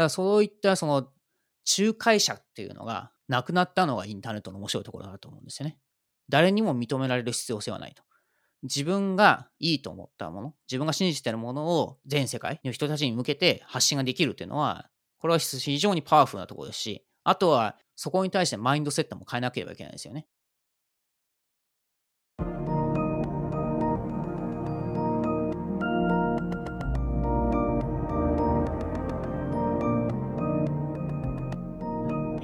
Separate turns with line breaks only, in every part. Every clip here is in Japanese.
からそういったその仲介者っていうのがなくなったのがインターネットの面白いところだと思うんですよね。誰にも認められる必要性はないと。自分がいいと思ったもの、自分が信じてるものを全世界の人たちに向けて発信ができるっていうのは、これは非常にパワフルなところですし、あとはそこに対してマインドセットも変えなければいけないですよね。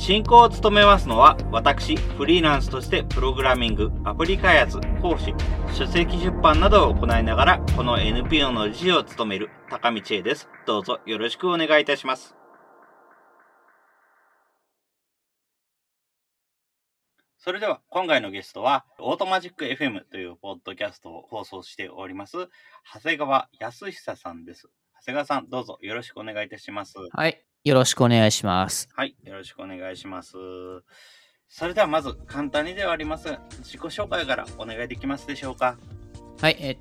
進行を務めますのは、私、フリーランスとしてプログラミング、アプリ開発、講師、書籍出版などを行いながら、この NPO の理事を務める高道恵です。どうぞよろしくお願いいたします。それでは、今回のゲストは、オートマジック FM というポッドキャストを放送しております、長谷川康久さんです。長谷川さん、どうぞよろしくお願いいたします。
はい。よろしくお願いします。
はい、よろしくお願いします。それではまず簡単にではあります自己紹介からお願いできますでしょうか？
はい、えっ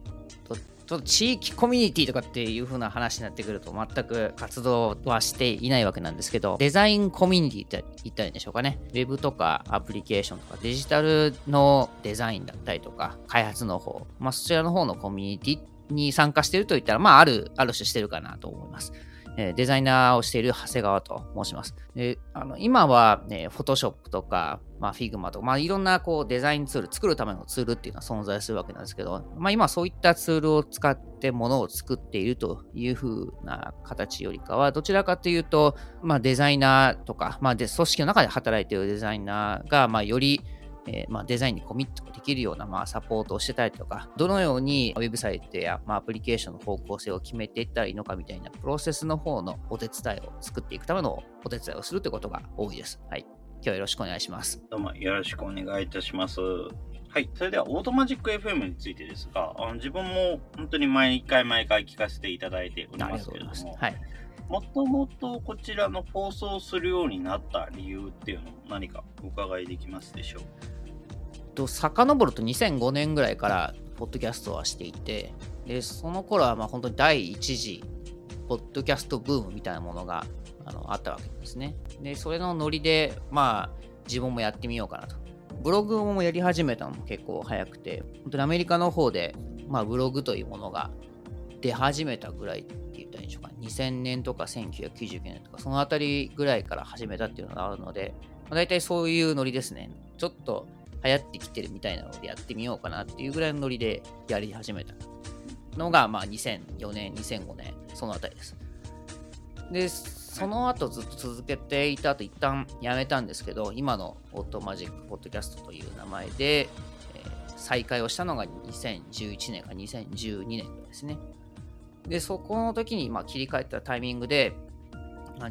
と、ちょっと地域コミュニティとかっていう風な話になってくると全く活動はしていないわけなんですけど、デザインコミュニティって言ったらいいんでしょうかね。ウェブとかアプリケーションとかデジタルのデザインだったりとか、開発の方、まあそちらの方のコミュニティに参加しているといったら、まあある、ある種してるかなと思います。えデザイナーをしている長谷川と申します。であの今は、ね、フォトショップとか、まあ、フィグマとか、まあ、いろんなこうデザインツール、作るためのツールっていうのは存在するわけなんですけど、まあ、今そういったツールを使ってものを作っているというふうな形よりかは、どちらかというと、まあ、デザイナーとか、まあ、で組織の中で働いているデザイナーが、まあ、よりえー、まあ、デザインにコミットできるような、まあ、サポートをしてたりとか、どのようにウェブサイトや、まあ、アプリケーションの方向性を決めていったらいいのかみたいなプロセスの方のお手伝いを作っていくためのお手伝いをするということが多いです。はい。今日はよろしくお願いします。
どうもよろしくお願いいたします。はい。それでは、オートマジック FM についてですが、あの自分も本当に毎回毎回聞かせていただいておりますけれども、はい。もともとこちらの放送するようになった理由っていうのも何かお伺いできますでしょう？
と遡ると2005年ぐらいからポッドキャストはしていてでその頃はまあ本当に第一次ポッドキャストブームみたいなものがあのあったわけですね。でそれのノリでまあ自分もやってみようかなと。ブログもやり始めたのも結構早くて本当にアメリカの方で、まあ、ブログというものが出始めたぐらい2000年とか1999年とかそのあたりぐらいから始めたっていうのがあるので、まあ、大体そういうノリですねちょっと流行ってきてるみたいなのでやってみようかなっていうぐらいのノリでやり始めたのが、まあ、2004年、2005年、そのあたりです。で、その後ずっと続けていた後、一旦やめたんですけど、今のオートマジックポッドキャストという名前で、え、再開をしたのが2011年か2012年ですね。で、そこの時にま切り替えたタイミングで、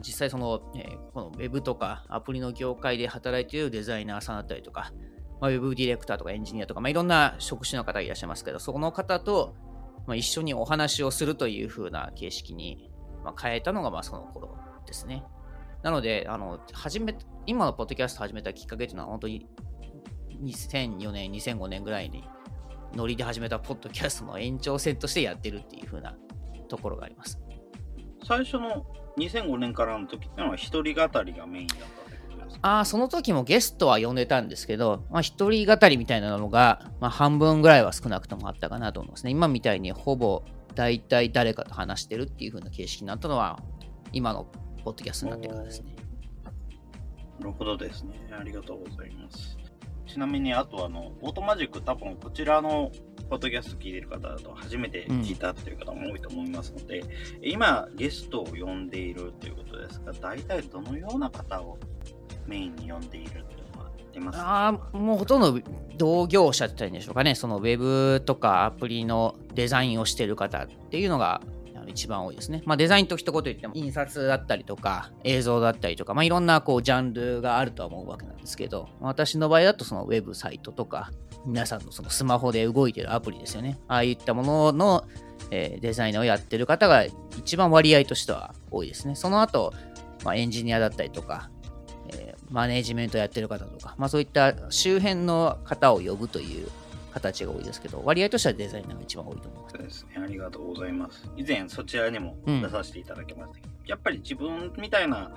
実際その、えー、この Web とかアプリの業界で働いているデザイナーさんだったりとか、まあ、ウェブディレクターとかエンジニアとか、まあ、いろんな職種の方がいらっしゃいますけど、そこの方と、まあ、一緒にお話をするという風な形式に、ま、変えたのがまあその頃ですね。なので、あの、始め、今のポッドキャスト始めたきっかけというのは本当に2004年、2005年ぐらいにノリで始めたポッドキャストの延長線としてやってるっていう風なところがあります。
最初の2005年からの時っていうのは一人語りがメインだった
あその時もゲストは呼んでたんですけど、まあ、一人語りみたいなのが、まあ、半分ぐらいは少なくともあったかなと思いますね。今みたいにほぼ大体誰かと話してるっていう風な形式になったのは、今のポッドキャストになってからですね。
なるほどですね。ありがとうございます。ちなみに、あとあの、オートマジック多分こちらのポッドキャスト聞いてる方だと初めて聞いたっていう方も多いと思いますので、うん、今ゲストを呼んでいるということですが、大体どのような方をメインに呼んでいるっていうのは出ます
か？あ、もうほとんど同業者って言ったらいいんでしょうかね。そのウェブとかアプリのデザインをしてる方っていうのが一番多いですね。まあ、デザインと一言言っても、印刷だったりとか、映像だったりとか、まあ、いろんなこうジャンルがあるとは思うわけなんですけど、私の場合だとそのウェブサイトとか、皆さんのそのスマホで動いてるアプリですよね。ああいったものの、えーデザイナーをやってる方が一番割合としては多いですね。その後、まあ、エンジニアだったりとか、えーマネジメントやってる方とか、まあ、そういった周辺の方を呼ぶという形が多いですけど、割合としてはデザイナーが一番多いと思います。
そうですね。ありがとうございます。以前そちらにも出させていただきましたけど、やっぱり自分みたいな、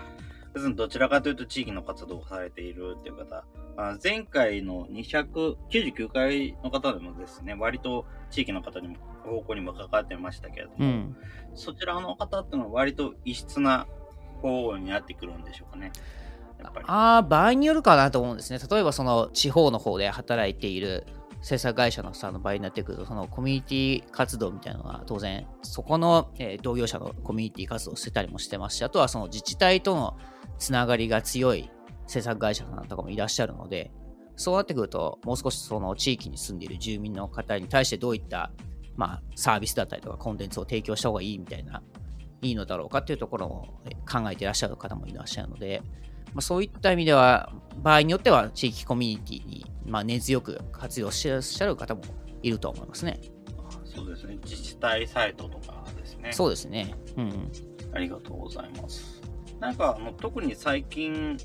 別にどちらかというと地域の活動をされているっていう方、あ前回の299回の方でもですね、割と地域の方にも、方向にも関わってましたけれども、
うん。
そちらの方っていうのは割と異質な方になってくるんでしょうかね。
ああ、場合によるかなと思うんですね。例えば、その地方の方で働いている制作会社のさの場合になってくると、そのコミュニティ活動みたいなのは当然、そこの、え同業者のコミュニティ活動をしてたりもしてますし、あとはその自治体とのつながりが強い制作会社さんとかもいらっしゃるので、そうなってくると、もう少しその地域に住んでいる住民の方に対してどういった、まあ、サービスだったりとかコンテンツを提供した方がいいみたいな、いいのだろうかっていうところを考えていらっしゃる方もいらっしゃるので、まあ、そういった意味では、場合によっては地域コミュニティに、まあ、根強く活用していらっしゃる方もいると思いますね。
そうですね。自治体サイトとかですね。
そうですね。うん。
ありがとうございます。なんかあの特に最近、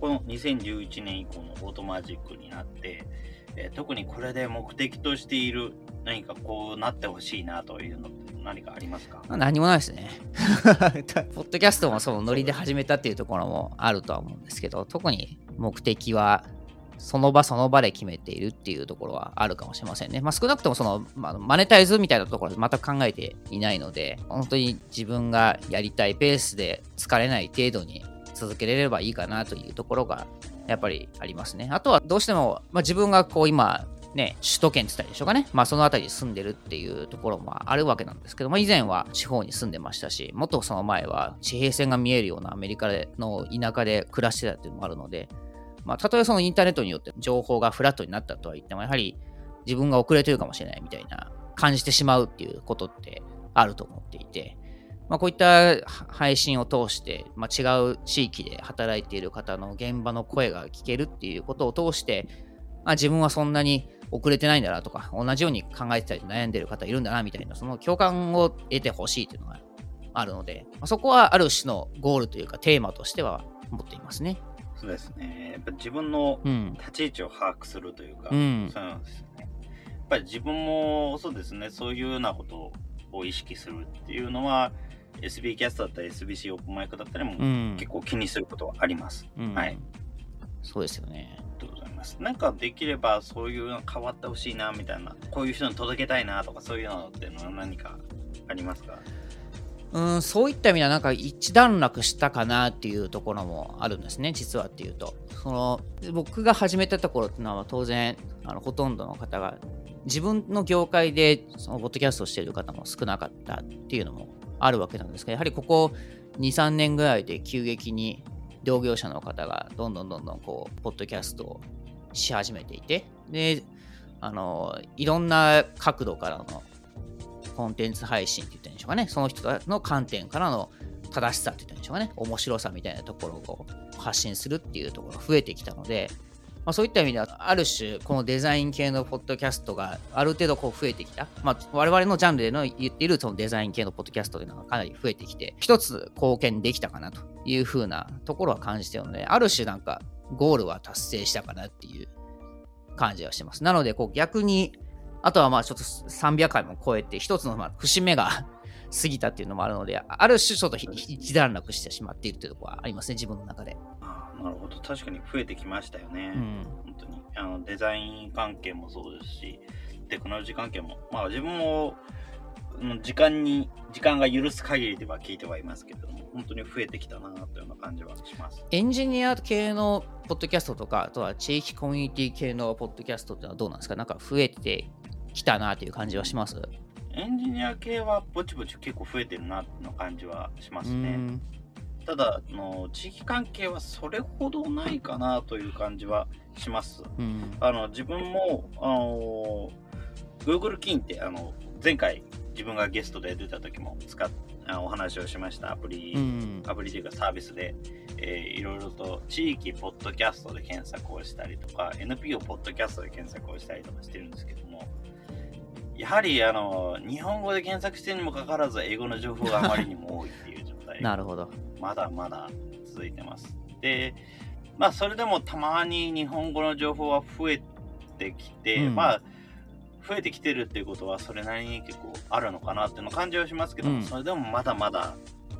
この2011年以降のオートマジックになって、えー特にこれで目的としている何かこうなってほしいなというのって何かありますか？
何もないですね。ポッドキャストもそのノリで始めたっていうところもあるとは思うんですけど、特に目的はその場その場で決めているっていうところはあるかもしれませんね。まあ、少なくともその、まあ、マネタイズみたいなところは全く考えていないので、本当に自分がやりたいペースで疲れない程度に続けられればいいかなというところがやっぱりありますね。あとはどうしても、まあ、自分がこう今、ね、首都圏って言ったらいいでしょうかね。まあその辺りに住んでるっていうところもあるわけなんですけども、以前は地方に住んでましたし、もっとその前は地平線が見えるようなアメリカの田舎で暮らしてたっていうのもあるので、まあたとえそのインターネットによって情報がフラットになったとは言っても、やはり自分が遅れてるかもしれないみたいな感じてしまうっていうことってあると思っていて、まあ、こういった配信を通して、まあ、違う地域で働いている方の現場の声が聞けるっていうことを通して、まあ、自分はそんなに遅れてないんだなとか、同じように考えてたり悩んでる方いるんだなみたいな、その共感を得てほしいというのがあるので、まあ、そこはある種のゴールというかテーマとしては持っていますね。
そうですね。やっぱ自分の
うん。
立ち位置を把握するというか、
うん
そうなんですよね。やっぱり自分もそうですね、そういうようなことを意識するっていうのは、SB キャストだったり SBC オープンマイクだったりも
うん。
結構気にすることはあります。
うん
はい。
そうですよね。
ありがとうございます。なんかできればそういうの変わってほしいなみたいな、こういう人に届けたいなとかそういうのっていうのは何かありますか？
うん、そういった意味ではなんか一段落したかなっていうところもあるんですね、実はっていうと。その僕が始めたところっていうのは当然あのほとんどの方が自分の業界でそのポッドキャストをしている方も少なかったっていうのもあるわけなんですけど、やはりここ2、3年ぐらいで急激に同業者の方がどんどんどんどんこう、ポッドキャストをし始めていて、で、あの、いろんな角度からのコンテンツ配信って言ったんでしょうかね。その人の観点からの正しさって言ったんでしょうかね。面白さみたいなところを発信するっていうところが増えてきたので、まあ、そういった意味では、ある種、このデザイン系のポッドキャストがある程度こう増えてきた。まあ、我々のジャンルでの言っているそのデザイン系のポッドキャストというのがかなり増えてきて、一つ貢献できたかなというふうなところは感じているので、ある種なんかゴールは達成したかなっていう感じはしてます。なので、こう逆に、あとはまあちょっと300回も超えて、一つのまあ節目が 過ぎたっていうのもあるので、ある種ちょっとひ一段落してしまっているというところはありますね、自分の中で。
なるほど。確かに増えてきましたよね。
うん。
本当にあのデザイン関係もそうですしテクノロジー関係もまあ自分もうん時間に時間が許す限りでは聞いてはいますけれども本当に増えてきたなというような感じはします。
エンジニア系のポッドキャストとか、あとは地域コミュニティ系のポッドキャストってのはどうなんですか？なんか増えてきたなという感じはします？
エンジニア系はぼちぼち結構増えてるなの感じはします
う
ね
ん。
ただあの地域関係はそれほどないかなという感じはします。
うん。
あの自分もあの Google キーンってあの前回自分がゲストで出た時も使っあお話をしましたアプリ、
うん。
アプリというかサービスで、えーいろいろと地域ポッドキャストで検索をしたりとか、NPO ポッドキャストで検索をしたりとかしてるんですけども、やはりあの日本語で検索してるにもかかわらず、英語の情報があまりにも多いっていう状態
なるほど。
まだまだ続いてます。で、まあ、それでもたまに日本語の情報は増えてきて、
うん
まあ、増えてきてるっていうことは、それなりに結構あるのかなっていうの感じはしますけども、
うん
それでもまだまだ、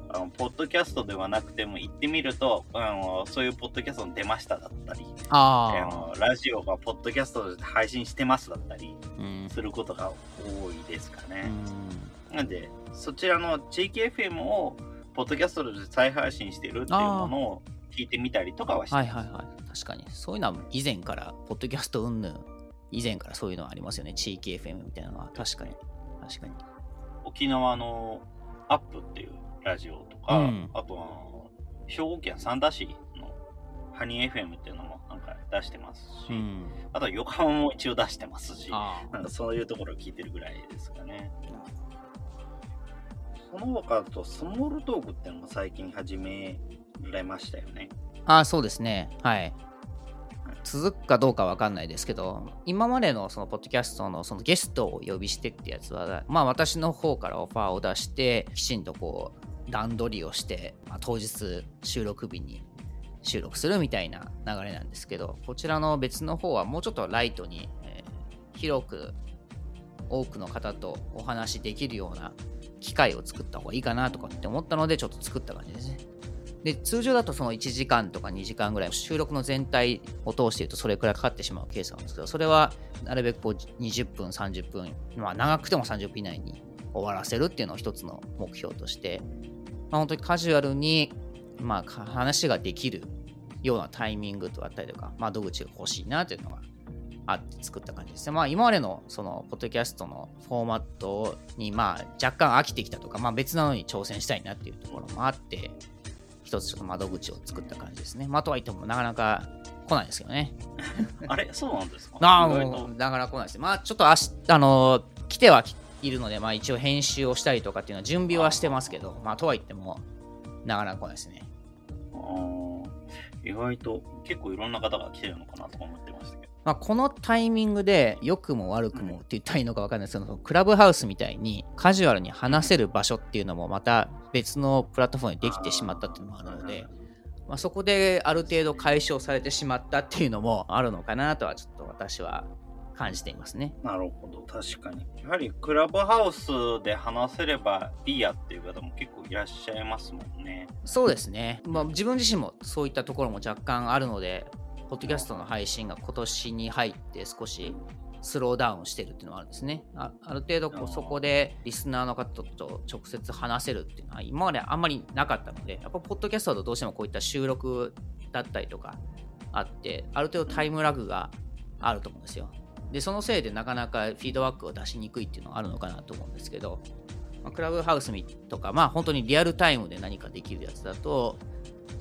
あのポッドキャストではなくても行ってみると、あのそういうポッドキャストに出ましただったり、あ
あ
のラジオがポッドキャストで配信してますだったり。することが多いですかね。
うん
なんで、そちらの地域 FM を、ポッドキャストで再配信してるっていうものを聞いてみたりとかはしてます。
はいはいはい。確かに。そういうのは以前から、ポッドキャスト云々、以前からそういうのはありますよね。地域 FM みたいなのは。確かに。確かに。
沖縄のアップっていうラジオとか、
うん
あとは、兵庫県三田市のハニー FM っていうのもなんか出してますし、
うん。
あとは横浜も一応出してますし、
あ
なんかそういうところを聞いてるぐらいですかね。その他だと、スモールトークっていうのも最近始められましたよね。
ああ、そうですね。はい。続くかどうかわかんないですけど、今までのそのポッドキャストのそのゲストを呼びしてってやつは、まあ私の方からオファーを出して、きちんとこう段取りをして、まあ、当日収録日に収録するみたいな流れなんですけど、こちらの別の方はもうちょっとライトに、えー広く多くの方とお話しできるような機会を作った方がいいかなとかって思ったので、ちょっと作った感じですね。で通常だとその1時間とか2時間ぐらい収録の全体を通しているとそれくらいかかってしまうケースなんですけどそれはなるべくこう20分30分まあ長くても30分以内に終わらせるっていうのを一つの目標として、まあ、本当にカジュアルに、まあ、話ができるようなタイミングとあったりとか窓口が欲しいなというのがあって作った感じですね。まあ今までのそのポッドキャストのフォーマットにまあ若干飽きてきたとか、まあ別なのに挑戦したいなっていうところもあって、一つちょっと窓口を作った感じですね。まあとはいってもなかなか来ないですけどね。
あれ？そうなんですか？
ああ、なかなか来ないです。まあちょっとあし、あのー来てはいるので、まあ一応編集をしたりとかっていうのは準備はしてますけど、まあとはいってもなかなか来ないですね。
あー意外と結構いろんな方が来てるのかなとか思ってま
あ、このタイミングで良くも悪くもって言ったらいいのか分かんないですけど、クラブハウスみたいにカジュアルに話せる場所っていうのもまた別のプラットフォームにできてしまったっていうのもあるので、まあ、そこである程度解消されてしまったっていうのもあるのかなとはちょっと私は感じていますね。
なるほど、確かに。やはりクラブハウスで話せればいいやっていう方も結構いらっしゃいますもんね。
そうですね。まあ、自分自身もそういったところも若干あるので、ポッドキャストの配信が今年に入って少しスローダウンしてるっていうのはあるんですね。あある程度こうそこでリスナーの方と直接話せるっていうのは今まであんまりなかったので、やっぱポッドキャストだとどうしてもこういった収録だったりとかあって、ある程度タイムラグがあると思うんですよ。で、そのせいでなかなかフィードバックを出しにくいっていうのはあるのかなと思うんですけど、まあ、クラブハウスとか、まあ本当にリアルタイムで何かできるやつだと、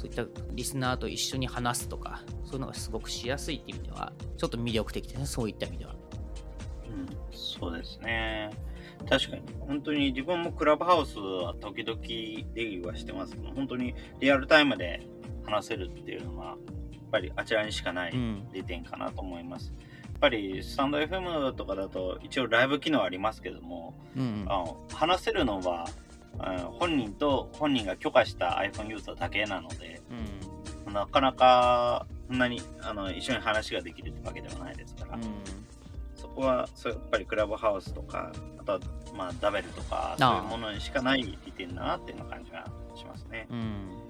そういったリスナーと一緒に話すとか、そういうのがすごくしやすいっていう意味では、ちょっと魅力的ですね、そういった意味では。
うん、そうですね。確かに。本当に自分もクラブハウスは時々出入りはしてますけど、本当にリアルタイムで話せるっていうのは、やっぱりあちらにしかない
うん。
利点かなと思います。やっぱりスタンド FM とかだと一応ライブ機能ありますけども、
うん。
あの話せるのは、うん本人と本人が許可した iPhone ユーザーだけなので、
うん。
なかなかそんなにあの一緒に話ができるってわけではないですから、
うん。
そこはそうやっぱりクラブハウスとか、あとはまあダベルとか、そういうものにしかない利点だなっていうな感じがしますね。
うん。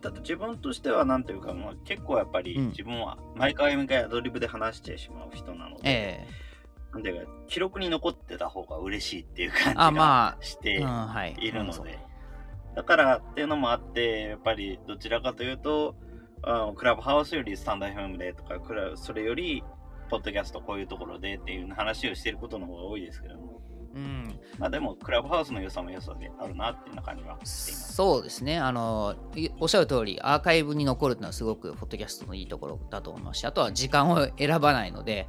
ただ自分としてはなんというか、まあ、結構やっぱり
うん
自分は毎回毎回アドリブで話してしまう人なので、
え
なんていうか記録に残ってた方が嬉しいっていう感じが
あ
して、
い。
いるので
うんそう
だからっていうのもあって、やっぱりどちらかというと、あクラブハウスよりスタンド FM でとか、クラそれより、ポッドキャストこういうところでっていう話をしていることの方が多いですけども、
うん。
まあでも、クラブハウスの良さも良さであるなっていう感じはしています。
そうですね。あの、いおっしゃる通り、アーカイブに残るっていうのはすごく、ポッドキャストのいいところだと思いますし、あとは時間を選ばないので、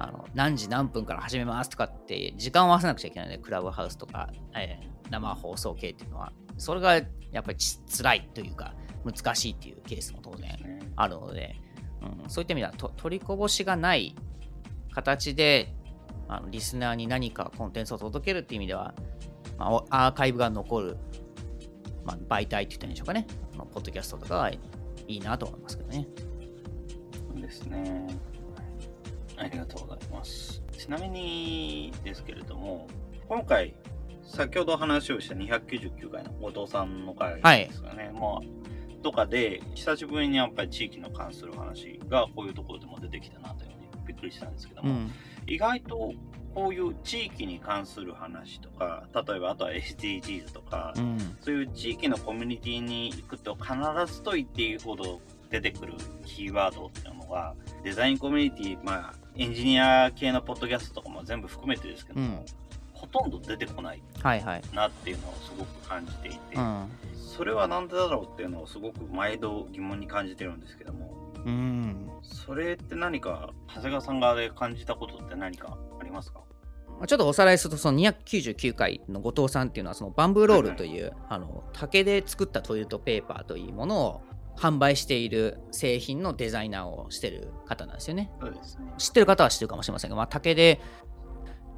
あの何時何分から始めますとかって時間を合わせなくちゃいけないので、クラブハウスとか、えー、生放送系っていうのは、それがやっぱり辛いというか、難しいっていうケースも当然あるので、うん、そういった意味では取りこぼしがない形であのリスナーに何かコンテンツを届けるっていう意味では、まあ、アーカイブが残る、まあ、媒体って言ったんでしょうかね、ポッドキャストとかはいいなと思いますけどね。
ですね。ありがとうございます。ちなみにですけれども、今回、先ほど話をした299回の後藤さんの回ですかね、はい、まあ、とかで、久しぶりにやっぱり地域の関する話がこういうところでも出てきたなというふうにびっくりしたんですけども、うん、意外とこういう地域に関する話とか、例えばあとは SDGs とか、うん、そういう地域のコミュニティに行くと必ずと言っていいほど出てくるキーワードっていうのが、デザインコミュニティ、まあ、エンジニア系のポッドキャストとかも全部含めてですけども、うん、ほとんど出てこないなっていうのをすごく感じていて、はいはいそれは何でだろうっていうのをすごく毎度疑問に感じてるんですけども、うん、それって何か長谷川さん側で感じたことって何かありますか？
ちょっとおさらいすると、その299回の後藤さんっていうのは、そのバンブーロールという、はいはい、あの竹で作ったトイレットペーパーというものを販売している製品のデザイナーをしてる方なんですよね。
そうですね
知ってる方は知ってるかもしれませんが、まあ、竹で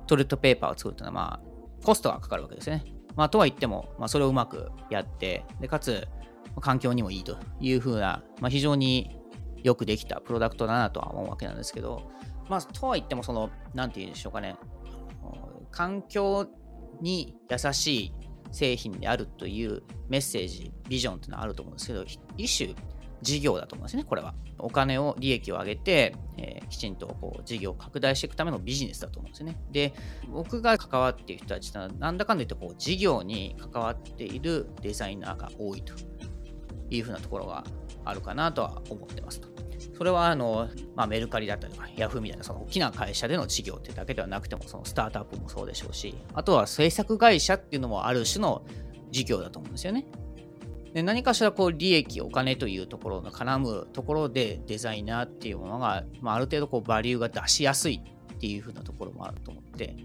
トイレットペーパーを作るというのは、まあ、コストがかかるわけですよね。まあ、とは言っても、まあ、それをうまくやって、でかつ、環境にもいいというふうな、まあ、非常によくできたプロダクトだなとは思うわけなんですけど、まあ、とは言っても、その、なんて言うんでしょうかね、環境に優しい製品であるというメッセージ、ビジョンっていうのはあると思うんですけど、一種事業だと思うんですね、これは。お金を、利益を上げて、えー、きちんとこう事業を拡大していくためのビジネスだと思うんですね。で、僕が関わっている人たちは、なんだかんだ言ってこう事業に関わっているデザイナーが多いというふうなところがあるかなとは思ってますと。それはあの、まあ、メルカリだったりとか、ヤフーみたいなその大きな会社での事業ってだけではなくても、そのスタートアップもそうでしょうし、あとは制作会社っていうのもある種の事業だと思うんですよね。で何かしらこう利益、お金というところの絡むところでデザイナーっていうものが、まあ、ある程度こうバリューが出しやすいっていう風なところもあると思って、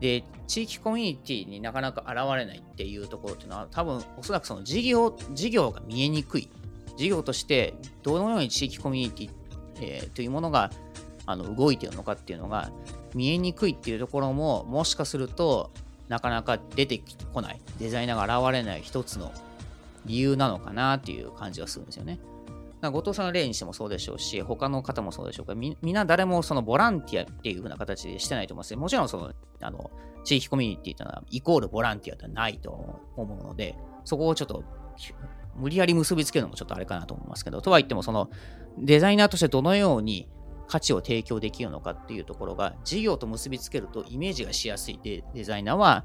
で、地域コミュニティになかなか現れないっていうところっていうのは、多分おそらくその事業、事業が見えにくい。事業としてどのように地域コミュニティ、えー、というものがあの動いてるのかっていうのが見えにくいっていうところも、もしかするとなかなか出てこない、デザイナーが現れない一つの理由なのかなっていう感じがするんですよね。後藤さんの例にしてもそうでしょうし、他の方もそうでしょうか。みみんな誰もそのボランティアっていう風な形でしてないと思いますもちろんその、あの、地域コミュニティっていうのはイコールボランティアではないと思うので、そこをちょっと無理やり結びつけるのもちょっとあれかなと思いますけど、とは言ってもそのデザイナーとしてどのように価値を提供できるのかっていうところが事業と結びつけるとイメージがしやすいデデザイナーは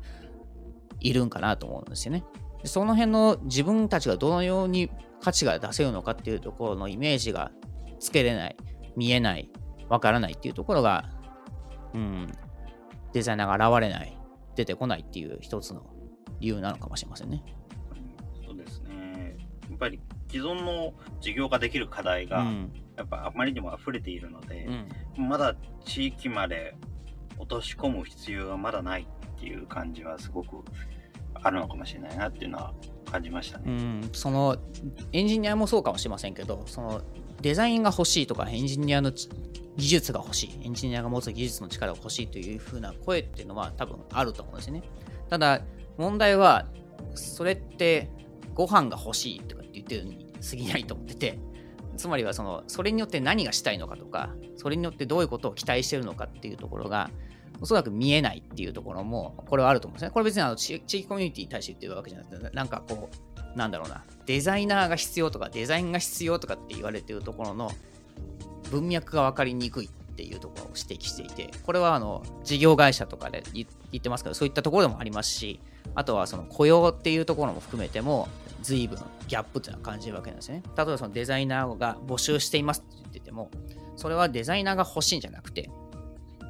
いるんかなと思うんですよね。その辺の自分たちがどのように価値が出せるのかっていうところのイメージがつけれない、見えない、わからないっていうところが、うん、デザイナーが現れない、出てこないっていう一つの理由なのかもしれませんね。
そうですね。やっぱり既存の事業ができる課題が、やっぱあまりにも溢れているので、うん、まだ地域まで落とし込む必要がまだないっていう感じはすごくあるのかもしれないなっていうのは感じましたね。
うんそのエンジニアもそうかもしれませんけどそのデザインが欲しいとかエンジニアの技術が欲しいエンジニアが持つ技術の力が欲しいというふうな声っていうのは多分あると思うんですよね。ただ問題はそれってご飯が欲しいとかって言ってるに過ぎないと思っててつまりはそのそれによって何がしたいのかとかそれによってどういうことを期待してるのかっていうところがおそらく見えないっていうところも、これはあると思うんですね。これ別にあの地域コミュニティに対して言ってるわけじゃなくて、なんかこう、なんだろうな、デザイナーが必要とか、デザインが必要とかって言われてるところの文脈が分かりにくいっていうところを指摘していて、これはあの事業会社とかで言ってますけど、そういったところでもありますし、あとはその雇用っていうところも含めても、随分ギャップっていうのは感じるわけなんですね。例えばそのデザイナーが募集していますって言ってても、それはデザイナーが欲しいんじゃなくて、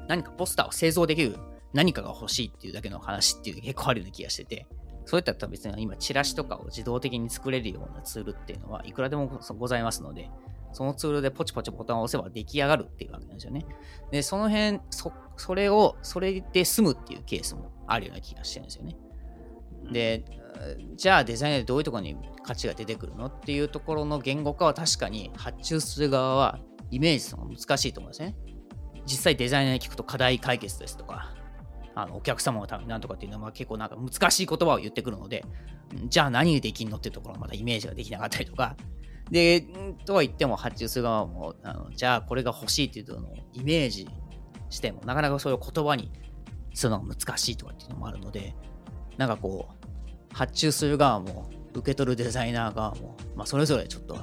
何かポスターを製造できる何かが欲しいっていうだけの話っていう結構あるような気がしてて、そういったら別に今チラシとかを自動的に作れるようなツールっていうのはいくらでもございますので、そのツールでポチポチボタンを押せば出来上がるっていうわけなんですよね。で、その辺、そそれを、それで済むっていうケースもあるような気がしてるんですよね。で、じゃあデザイナーでどういうところに価値が出てくるのっていうところの言語化は確かに発注する側はイメージするのが難しいと思うんですね。実際デザイナーに聞くと課題解決ですとか、あのお客様のためなんとかっていうのは結構なんか難しい言葉を言ってくるので、じゃあ何でできんのっていうところまだイメージができなかったりとか、で、とは言っても発注する側も、あのじゃあこれが欲しいっていうのをイメージしても、なかなかそれを言葉にするのが難しいとかっていうのもあるので、なんかこう、発注する側も、受け取るデザイナー側も、まあ、それぞれちょっと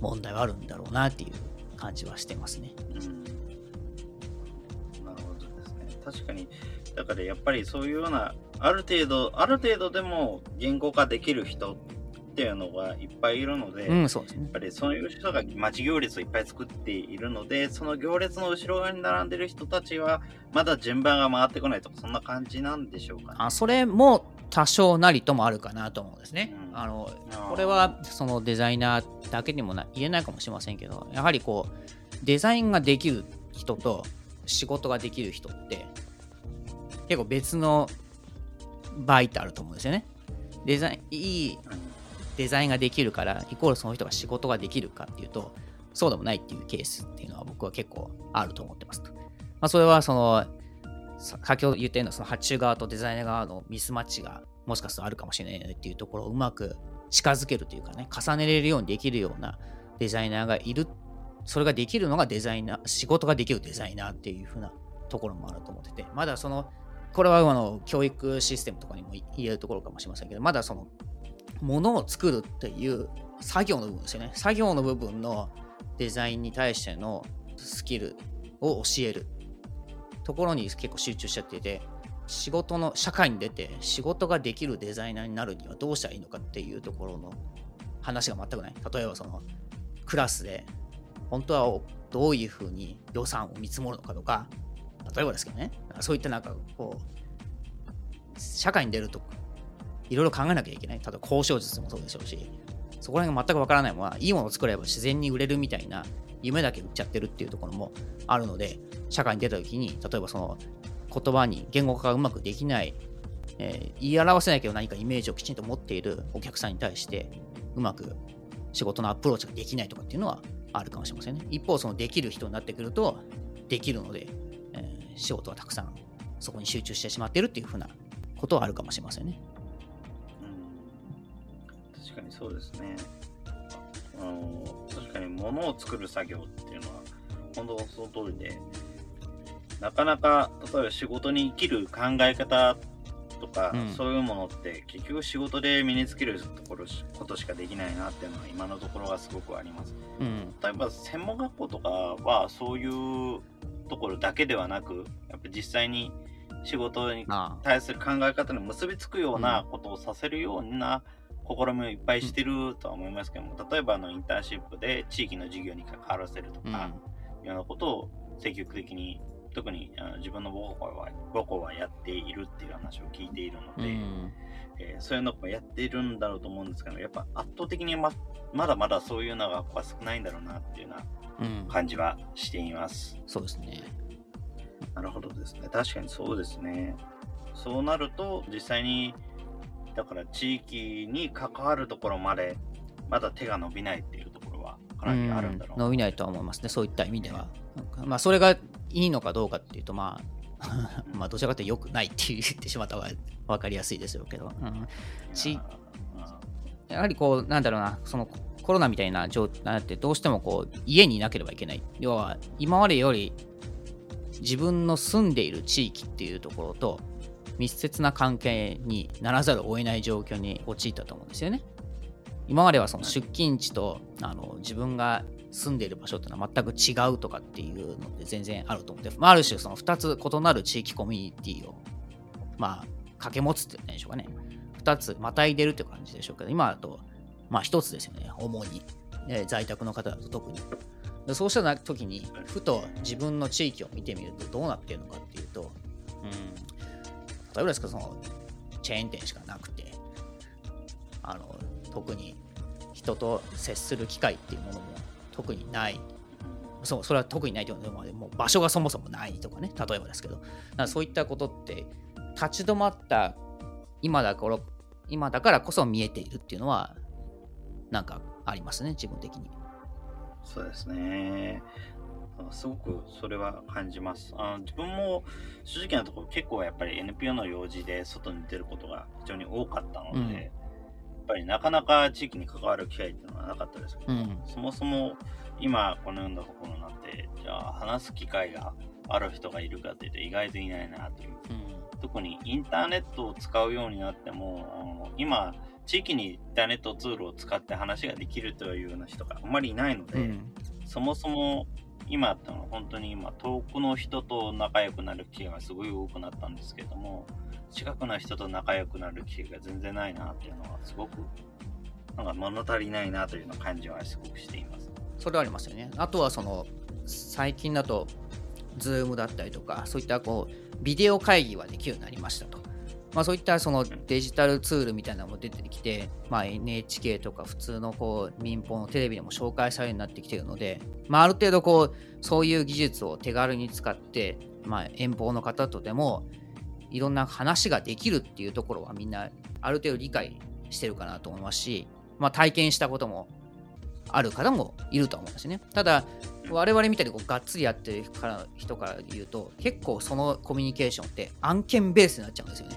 問題はあるんだろうなっていう感じはしてますね。
うん、なるほどですね。確かに、だからやっぱりそういうような、ある程度、ある程度でも言語化できる人っていうのがいっぱいいるので、
うん、そうですね
やっ。ぱりそういう人が待ち行列をいっぱい作っているので、その行列の後ろ側に並んでる人たちは、まだ順番が回ってこないとか、そんな感じなんでしょうかね。
あそれも多少なりともあるかなと思うんですね。
うん
あのこれはそのデザイナーだけにもな言えないかもしれませんけど、やはりこう、デザインができる人と仕事ができる人って、結構別の場合ってあると思うんですよね。デザイン、いいデザインができるから、イコールその人が仕事ができるかっていうと、そうでもないっていうケースっていうのは僕は結構あると思ってますと。まあ、それはその、先ほど言ったようなその発注側とデザイナー側のミスマッチがもしかするとあるかもしれないっていうところをうまく近づけるというかね、重ねれるようにできるようなデザイナーがいる、それができるのがデザイナー、仕事ができるデザイナーっていう風なところもあると思ってて、まだその、これはあの教育システムとかにも言えるところかもしれませんけど、まだその、ものを作るっていう作業の部分ですよね。作業の部分のデザインに対してのスキルを教えるところに結構集中しちゃってて、仕事の社会に出て仕事ができるデザイナーになるにはどうしたらいいのかっていうところの話が全くない。例えばそのクラスで本当はどういうふうに予算を見積もるのかとか、例えばですけどね、そういったなんかこう、社会に出るといろいろ考えなきゃいけない。例えば交渉術もそうでしょうし、そこら辺が全くわからないものは、いいものを作れば自然に売れるみたいな夢だけ売っちゃってるっていうところもあるので、社会に出た時に、例えばその言葉に言語化がうまくできない、えー言い表せないけど何かイメージをきちんと持っているお客さんに対して、うまく仕事のアプローチができないとかっていうのはあるかもしれませんね。一方、そのできる人になってくると、できるので、えー仕事はたくさんそこに集中してしまってるっていうふうなことはあるかもしれませんね。
うん確かにそうですね。あの確かに物を作る作業っていうのは本当その通りでなかなか例えば仕事に生きる考え方とか、
うん
そういうものって結局仕事で身につけるところしことしかできないなっていうのは今のところはすごくあります。
うん。
例えば専門学校とかはそういうところだけではなくやっぱ実際に仕事に対する考え方に結びつくようなことをさせるような試みをいっぱいしてるとは思いますけども、例えばあのインターンシップで地域の授業に関わらせると
うん。
か、いうようなことを積極的に特にあの自分の母校は母校はやっているっていう話を聞いているので、
うん。
えーそういうのもやっているんだろうと思うんですけどやっぱ圧倒的にままだまだそういうような学校は少ないんだろうなっていうような
うん。
感じはしています。
そうですね。
なるほどですね。確かにそうですね。そうなると、実際に、だから地域に関わるところまで、まだ手が伸びないっていうところはかなりあるんだろう
うん伸びないとは思いますね、そういった意味では。まあ、それがいいのかどうかっていうと、まあ、まあ、どちらかというと良くないって言ってしまった方が分かりやすいですよけど、うん、ちやはりこう、なんだろうな、そのコロナみたいな状態になってどうしてもこう家にいなければいけない。要は、今までより自分の住んでいる地域っていうところと密接な関係にならざるを得ない状況に陥ったと思うんですよね。今まではその出勤地とあの自分が住んでいる場所っていうのは全く違うとかっていうので全然あると思って、まあ、ある種その2つ異なる地域コミュニティをまあ掛け持つって言うんでしょうかね。2つまたいでるって感じでしょうけど今だとまあ1つですよね。主に、えー在宅の方だと特に。そうした時にふと自分の地域を見てみるとどうなってるのかっていうと、うん、例えばですかそのチェーン店しかなくてあの特に人と接する機会っていうものも特にない。そうそれは特にないという。のはもう場所がそもそもないとかね。例えばですけど。そういったことって立ち止まった今だから今だからこそ見えているっていうのはなんかありますね自分的に。
そうですね。すごくそれは感じます。あの自分も正直なところ結構やっぱり NPO の用事で外に出ることが非常に多かったので、ぱりなかなか地域に関わる機会っていうのはなかったですけど、うん、そもそも今このようなところになってじゃあ話す機会がある人がいるかっていうと意外といないなという、うん、特にインターネットを使うようになっても今地域にインターネットツールを使って話ができるというような人があんまりいないので、うん、そもそも今ってのは本当に今遠くの人と仲良くなる機会がすごい多くなったんですけども近くの人と仲良くなる機会が全然ないなっていうのはすごくなんか物足りないなというような感じはすごくしています。
それはありますよね。あとはその最近だと Zoom だったりとかそういったこうビデオ会議はできるようになりましたと。まあ、そういったそのデジタルツールみたいなのも出てきて、まあ、NHK とか普通のこう民放のテレビでも紹介されるようになってきているので、まあ、ある程度こうそういう技術を手軽に使って、まあ、遠方の方とでもいろんな話ができるっていうところはみんなある程度理解してるかなと思いますし、まあ、体験したこともある方もいると思うんですね。ただ、我々みたいにこうがっつりやってるから人から言うと、結構そのコミュニケーションって案件ベースになっちゃうんですよね。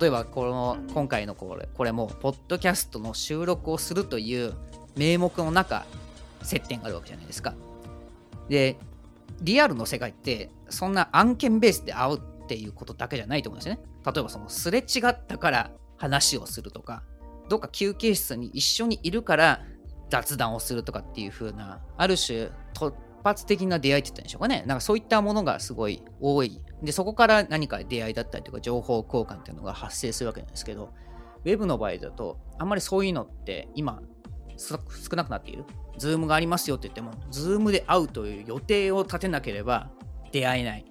例えばこの今回のこれこれもポッドキャストの収録をするという名目の中接点があるわけじゃないですか。でリアルの世界ってそんな案件ベースで会うっっていうことだけじゃないと思うんですよね。例えばそのすれ違ったから話をするとかどっか休憩室に一緒にいるから雑談をするとかっていう風なある種突発的な出会いって言ったんでしょうかね。なんかそういったものがすごい多い。でそこから何か出会いだったりとか情報交換っていうのが発生するわけなんですけどウェブの場合だとあんまりそういうのって今少なくなっている。ズームがありますよって言ってもズームで会うという予定を立てなければ出会えない。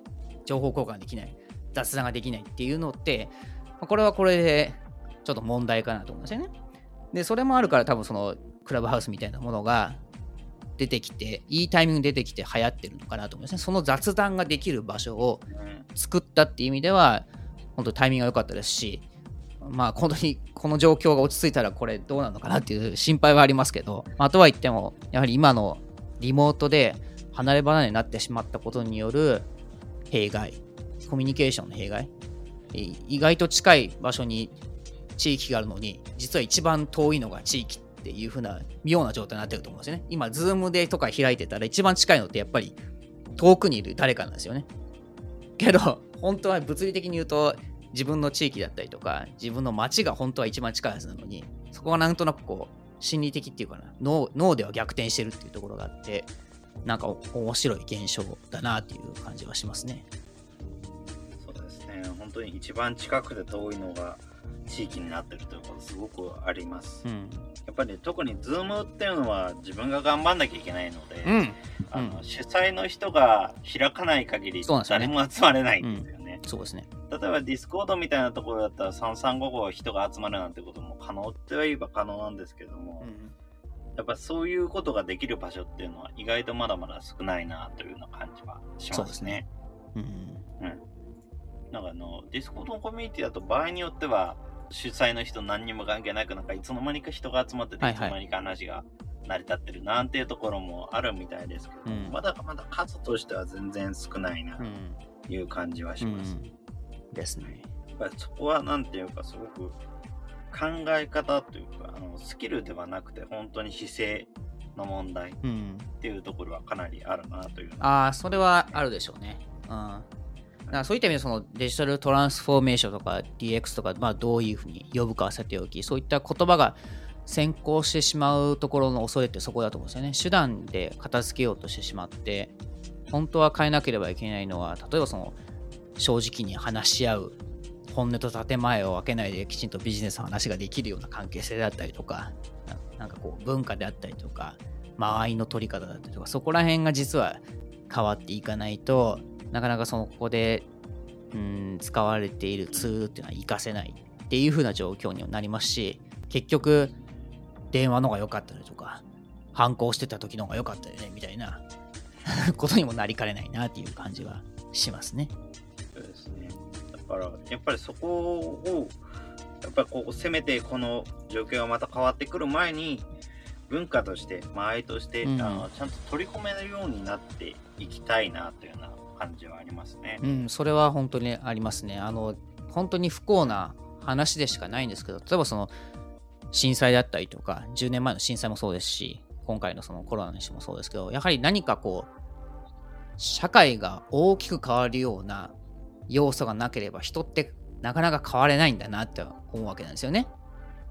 情報交換できない。雑談ができないっていうのってこれはこれでちょっと問題かなと思うんですよねでそれもあるから多分そのクラブハウスみたいなものが出てきて、いいタイミング出てきて流行ってるのかなと思いますね。その雑談ができる場所を作ったっていう意味では、本当タイミングが良かったですし、まあ本当にこの状況が落ち着いたらこれどうなのかなっていう心配はありますけど、まあ、とは言っても、やはり今のリモートで離れ離れになってしまったことによる弊害、コミュニケーションの弊害、意外と近い場所に地域があるのに、実は一番遠いのが地域っていう風な妙な状態になってると思うんですよね。今、ズームでとか開いてたら一番近いのってやっぱり遠くにいる誰かなんですよね。けど、本当は物理的に言うと自分の地域だったりとか、自分の街が本当は一番近いはずなのに、そこがなんとなくこう、心理的っていうかな、脳脳では逆転してるっていうところがあって、なんか面白い現象だなっていう感じはしますね。
当に一番近くで遠いのが地域になってるということすごくあります。うん、やっぱり特に Zoom っていうのは自分が頑張んなきゃいけないので、うん、あの、うん、主催の人が開かない限り誰も集まれないんですよね。
そうですね。
例えば Discord みたいなところだったら三々五々人が集まるなんてことも可能っては言えば可能なんですけども、やっぱそういうことができる場所っていうのは意外とまだまだ少ないなというような感じはしますね。うすねうん。うん。なんかあの、ディスコードのコミュニティだと場合によっては、主催の人何にも関係なく、なんかいつの間にか人が集まってて、いつの間にか話が成り立ってるなんていうところもあるみたいですけど、うん、まだまだ数としては全然少ないなという感じはします。うん
うん、ですね。
やっぱりそこはなんていうかすごく考え方というか、あのスキルではなくて本当に姿勢の問題っていうところはかなりあるなという、
うん、ああ、それはあるでしょうね。うんだそういった意味でそのデジタルトランスフォーメーションとか DX とか、まあ、どういうふうに呼ぶかはさておき、そういった言葉が先行してしまうところの恐れってそこだと思うんですよね。手段で片付けようとしてしまって、本当は変えなければいけないのは、例えばその正直に話し合う、本音と建前を分けないできちんとビジネスの話ができるような関係性であったりとか、なんかこう文化であったりとか、間合いの取り方だったりとか、そこら辺が実は変わっていかないと、なかなかそのここでうん使われているツールっていうのは活かせないっていう風な状況にはなりますし結局電話の方が良かったりとか反抗してた時の方が良かったよねみたいな ことにもなりかねないなっていう感じはしますね。
そうですね。だから、やっぱりそこを、やっぱりこう、せめてこの状況がまた変わってくる前に、文化として、間合いとして、
うん
あのちゃんと取り込めるようになっていきたいなというような感じはありますね。
うん、それは本当にありますね。あの、本当に不幸な話でしかないんですけど、例えばその、震災だったりとか、10年前の震災もそうですし、今回のそのコロナの話もそうですけど、やはり何かこう、社会が大きく変わるような要素がなければ、人ってなかなか変われないんだなって思うわけなんですよね。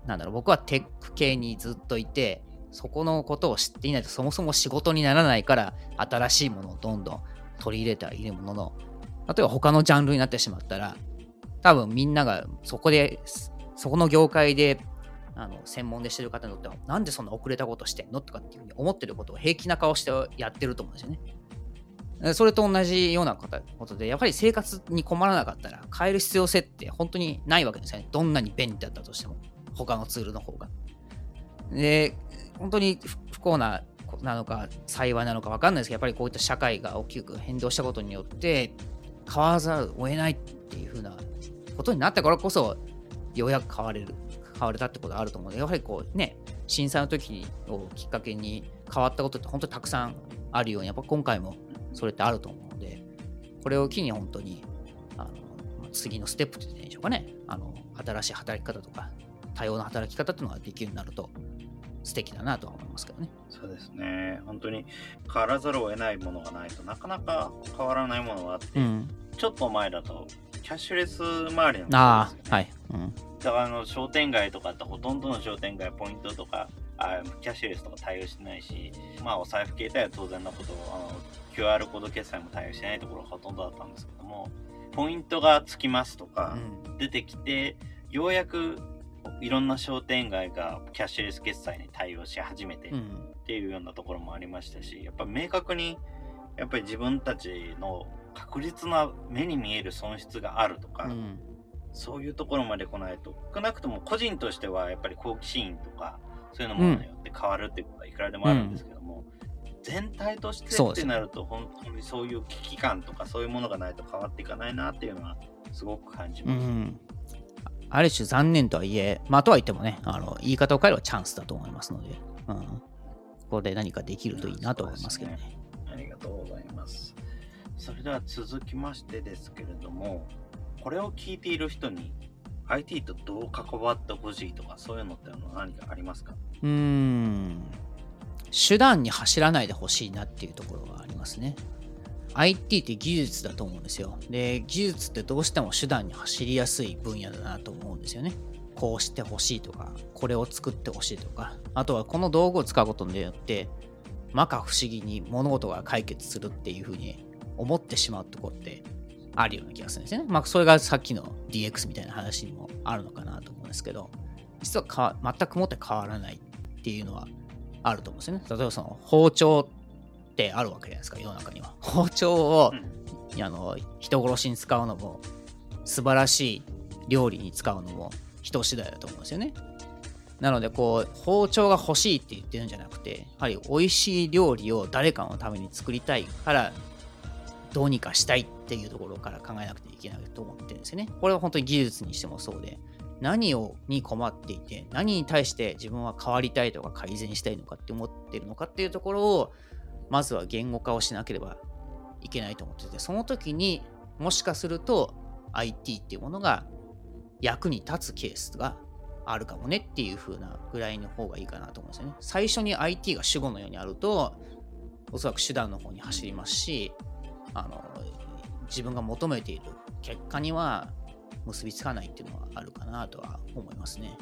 なんだろう、僕はテック系にずっといて、そこのことを知っていないとそもそも仕事にならないから、新しいものをどんどん取り入れてはいるものの、例えば他のジャンルになってしまったら、多分みんながそこで、そこの業界であの専門でしてる方にとっては、なんでそんな遅れたことしてんのとかっていうふうに思ってることを平気な顔してやってると思うんですよね。それと同じようなことで、やっぱり生活に困らなかったら変える必要性って本当にないわけですよね。どんなに便利だったとしても、他のツールの方が。で、本当に不幸ななのか幸いなのか分かんないですけど、やっぱりこういった社会が大きく変動したことによって、変わらざるを得ないっていう風なことになったからこそ、ようやく変われる、変われたってことがあると思うので、やはりこうね、震災の時をきっかけに変わったことって本当にたくさんあるように、やっぱ今回もそれってあると思うので、これを機に本当に、あの次のステップって言うんでしょうかね、あの新しい働き方とか、多様な働き方っていうのができるようになると、素敵だなとは思いますけどね。
そうですね。本当に変わらざるを得ないものがないとなかなか変わらないものがあって、
うん。
ちょっと前だとキャッシュレス周りのね
あ、はい。うん。
だからあの商店街とかってほとんどの商店街ポイントとかあキャッシュレスとか対応してないし、まあお財布携帯は当然のことあの QR コード決済も対応してないところがほとんどだったんですけどもポイントがつきますとか
うん
出てきて、ようやくいろんな商店街がキャッシュレス決済に対応し始めてっ
うん。
ていうようなところもありましたしやっぱ明確にやっぱり自分たちの確実な目に見える損失があるとか、
うん。
そういうところまで来ないと、少なくとも個人としてはやっぱり好奇心とか、そういうのものによって変わるっていうことはいくらでもあるんですけども、全体としてってなると、本当にそういう危機感とかそういうものがないと変わっていかないなっていうのはすごく感じ
う
ます。
ん。ある種残念とはいえ、まあとは言ってもね、あの言い方を変えればチャンスだと思いますので、うん、ここで何かできるといいなと思いますけどね。
ありがとうございます。それでは続きましてですけれども、これを聞いている人に IT とどう関わってほしいとかそういうのって何かありますか？
うーん。手段に走らないでほしいなっていうところがありますね。IT って技術だと思うんですよ。で、技術ってどうしても手段に走りやすい分野だなと思うんですよね。こうしてほしいとか、これを作ってほしいとか、あとはこの道具を使うことによって、摩訶不思議に物事が解決するっていうふうに思ってしまうところってあるような気がするんですよね。まあ、それがさっきの DX みたいな話にもあるのかなと思うんですけど、実は全くもって変わらないっていうのはあると思うんですよね。例えばその包丁ってあるわけじゃないですか、世の中には。包丁を
うん
あの人殺しに使うのも、素晴らしい料理に使うのも人次第だと思うんですよね。なので、こう、包丁が欲しいって言ってるんじゃなくて、やはり美味しい料理を誰かのために作りたいから、どうにかしたいっていうところから考えなくてはいけないと思ってるんですよね。これは本当に技術にしてもそうで、何をに困っていて、何に対して自分は変わりたいとか改善したいのかって思ってるのかっていうところを、まずは言語化をしなければいけないと思ってて、その時にもしかすると IT っていうものが役に立つケースがあるかもねっていう風なぐらいの方がいいかなと思うんですよね。最初に IT が主語のようにあると、おそらく手段の方に走りますし、あの自分が求めている結果には結びつかないっていうのはあるかなとは思いますね。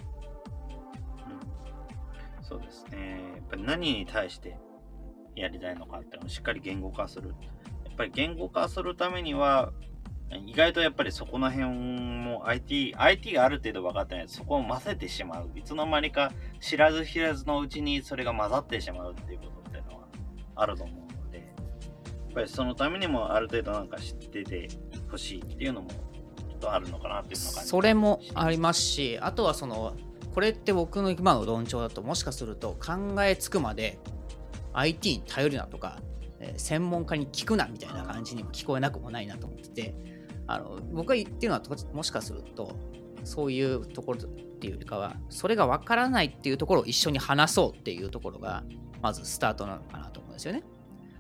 うんそうですね。やっぱり何に対してやりたいのかっていうのをしっかり言語化する。やっぱり言語化するためには、意外とやっぱりそこの辺も IT、IT がある程度分かってないそこを混ぜてしまう。いつの間にか知らず知らずのうちにそれが混ざってしまうっていうことっていうのはあると思うので、やっぱりそのためにもある程度なんか知っててほしいっていうのもちょっとあるのかなっていうのが
それもありますし、あとはその、これって僕の今の論調だと、もしかすると考えつくまで IT に頼るなとか、え専門家に聞くなみたいな感じにも聞こえなくもないなと思ってて、あの僕が言ってるのはもしかすると、そういうところっていうよりかは、それがわからないっていうところを一緒に話そうっていうところが、まずスタートなのかなと思うんですよね。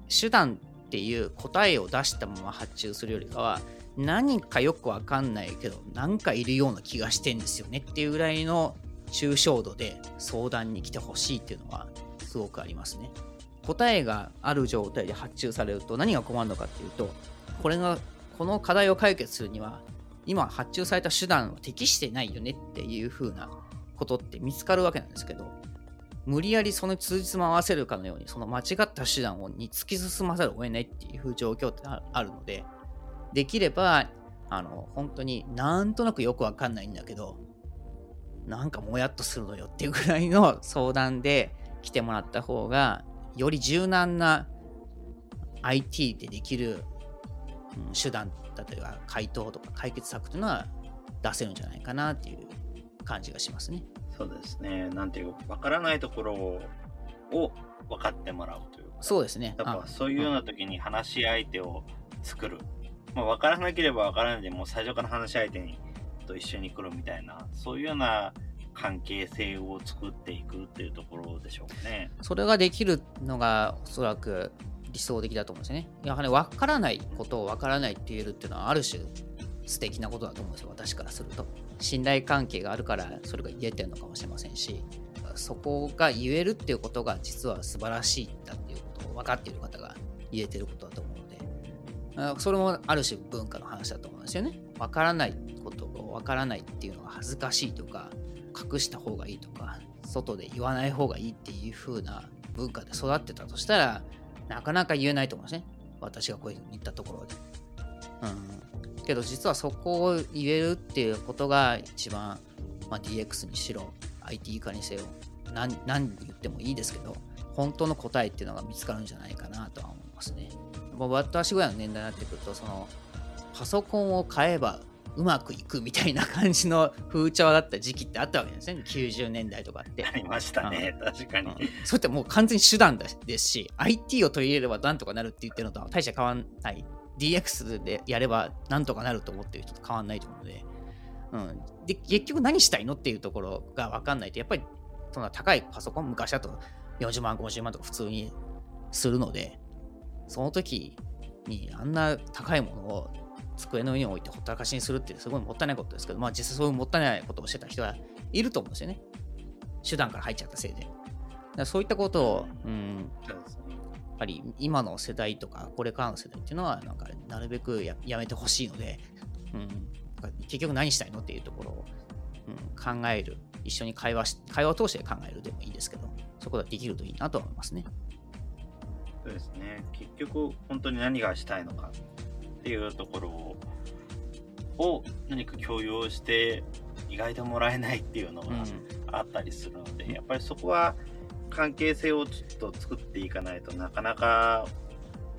手段っていう答えを出したまま発注するよりかは、何かよくわかんないけど、なんかいるような気がしてんですよねっていうぐらいの抽象度で相談に来てほしいっていうのはすごくありますね。答えがある状態で発注されると何が困るのかっていうと、これが、この課題を解決するには、今発注された手段は適してないよねっていう風なことって見つかるわけなんですけど、無理やりその通じつま合わせるかのように、その間違った手段をに突き進まざるを得ないっていう状況ってあるので、できれば、あの、本当になんとなくよくわかんないんだけど、なんかもやっとするのよっていうぐらいの相談で来てもらった方が、より柔軟な IT でできる、うん手段、例えば回答とか解決策というのは出せるんじゃないかなっていう感じがしますね。
そうですね。なんていうか、わからないところを分かってもらうというか。
そうですね。
やっぱ
あ
そういうような時に話し相手を作る。まあ、分からなければ分からないでもう最初から話し相手にと一緒に来るみたいな、そういうような関係性を作っていくっていうところでしょうかね。
それができるのがおそらく理想的だと思うんですね。やはり分からないことを分からないって言えるっていうのはある種素敵なことだと思うんですよ、私からすると。信頼関係があるからそれが言えてるのかもしれませんし、そこが言えるっていうことが実は素晴らしいんだっていうことを分かっている方が言えてることだと思うので、それもある種文化の話だと思うんですよね。分からないことを分からないっていうのが恥ずかしいとか、隠した方がいいとか、外で言わない方がいいっていう風な文化で育ってたとしたら、なかなか言えないと思うんですね。私がこういうふうに言ったところで。うん。けど実はそこを言えるっていうことが一番、まあ、DX にしろ、IT 化にせよ、何何言ってもいいですけど、本当の答えっていうのが見つかるんじゃないかなとは思いますね。もう私ぐらいの年代になってくると、その、パソコンを買えばうまくいくみたいな感じの風潮だった時期ってあったわけですね。90年代とかって。
ありましたね、確かに。
うんそれってもう完全に手段だですし、IT を取り入れればなんとかなるって言ってるのとは大して変わんない。DX でやればなんとかなると思ってる人と変わんないと思うので、うん、で結局何したいのっていうところが分かんないと、やっぱりそんな高いパソコン、昔だと40万、50万とか普通にするので、その時にあんな高いものを机の上に置いてほったらかしにするってすごいもったいないことですけど、まあ実際そういうもったいないことをしてた人はいると思うんですよね。手段から入っちゃったせいで。だからそういったことを、うん、やっぱり今の世代とかこれからの世代っていうのはなんかなるべくややめてほしいので、うん、結局何したいのっていうところを、うん、考える一緒に会話し会話を通して考えるでもいいですけどそこができるといいなと思いますね。
そうですね。結局、本当に何がしたいのかっていうところをを何か共有して意外ともらえないっていうのが
うん
あったりするので、やっぱりそこは関係性をちょっと作っていかないとなかなか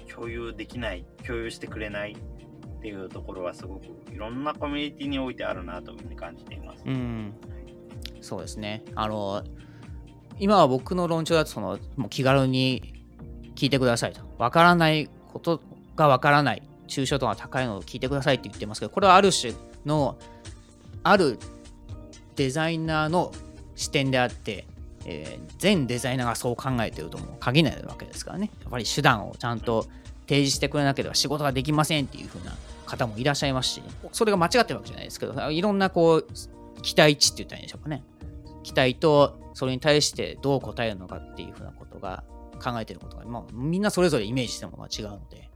共有できない、共有してくれないっていうところはすごくいろんなコミュニティにおいてあるなというふうに感じています。
うん、そうですね。あの、今は僕の論調だと、その、もう気軽に聞いてくださいと。わからないことがわからない、抽象度が高いのを聞いてくださいって言ってますけど、これはある種の、あるデザイナーの視点であって、えー全デザイナーがそう考えてるとも限らないわけですからね。やっぱり手段をちゃんと提示してくれなければ仕事ができませんっていう風な方もいらっしゃいますし、それが間違ってるわけじゃないですけど、いろんなこう、期待値って言ったらいいんでしょうかね。期待とそれに対してどう答えるのかっていうふうなことが考えてることが、まあ、みんなそれぞれイメージしてものが違うので、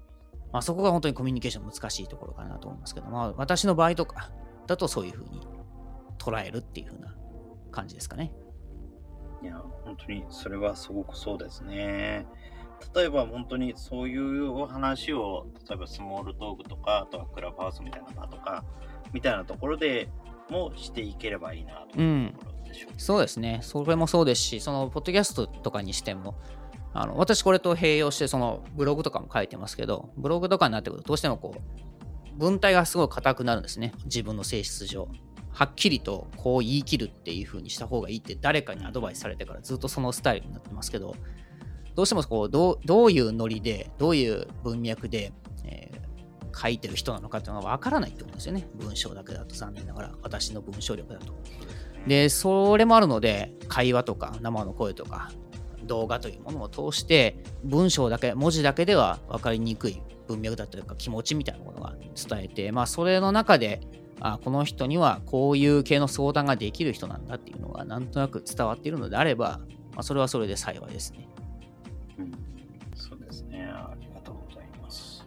まあ、そこが本当にコミュニケーション難しいところかなと思いますけど、まあ、私の場合とかだとそういうふうに捉えるっていうふうな感じですかね。
いや、本当にそれはすごくそうですね。例えば本当にそういうお話を、例えばスモールトークとか、あとはクラブハウスみたいな場とか、みたいなところでもしていければいいなというところでしょう。
そうですね。それもそうですし、そのポッドキャストとかにしても、あの私これと併用して、そのブログとかも書いてますけど、ブログとかになってくると、どうしてもこう、文体がすごい硬くなるんですね。自分の性質上。はっきりとこう言い切るっていう風にした方がいいって誰かにアドバイスされてからずっとそのスタイルになってますけど、どうしてもこうどういうノリで、どういう文脈で、えー書いてる人なのかっていうのがわからないと思うんですよね。文章だけだと残念ながら、私の文章力だと。で、それもあるので、会話とか生の声とか動画というものを通して、文章だけ、文字だけでは分かりにくい文脈だったりとか気持ちみたいなものが伝えて、まあ、それの中で、あこの人にはこういう系の相談ができる人なんだっていうのがなんとなく伝わっているのであれば、まあ、それはそれで幸いですね。
うん、そうですね。ありがとうございます。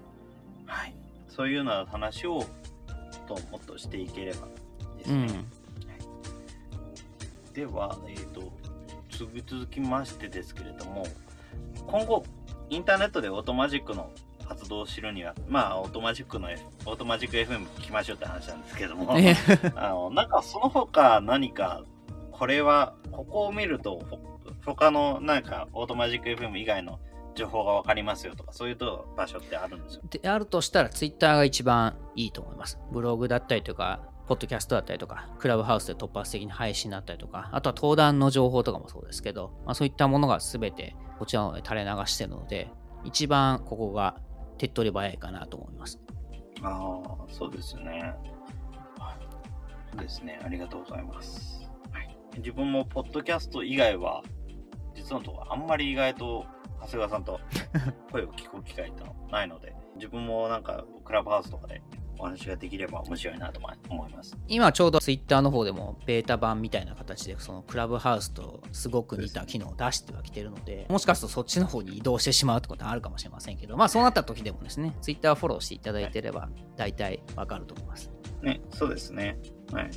はい。そういうような話をともっとしていければですね。うんはい、では、えっ、ー、と、続きましてですけれども、今後、インターネットでオートマジックの活動を知るには、まあ、オートマジックの、オートマジック FM 聞きましょうって話なんですけども、あの、なんかその他何か、これは、ここを見ると、他のなんか、オートマジック FM 以外の情報が分かりますよとか、そういうと場所ってあるんですよ。
であるとしたら、ツイッターが一番いいと思います。ブログだったりとか、ポッドキャストだったりとか、クラブハウスで突発的に配信だったりとか、あとは登壇の情報とかもそうですけど、まあ、そういったものが全てこちらので垂れ流してるので、一番ここが手っ取り早いかなと思います。
ああ、そうですね。ですね。ありがとうございます。自分もポッドキャスト以外は、実のとこあんまり意外と長谷川さんと声を聞く機会ってないので、自分もなんかクラブハウスとかでお話ができれば面白いなと思います。
今ちょうど Twitter の方でもベータ版みたいな形でそのクラブハウスとすごく似た機能を出してはきてるので、もしかするとそっちの方に移動してしまうってことはあるかもしれませんけど、まあそうなった時でもですね、Twitter フォローしていただいてれば大体わかると思います。
ね、そうですね。はい。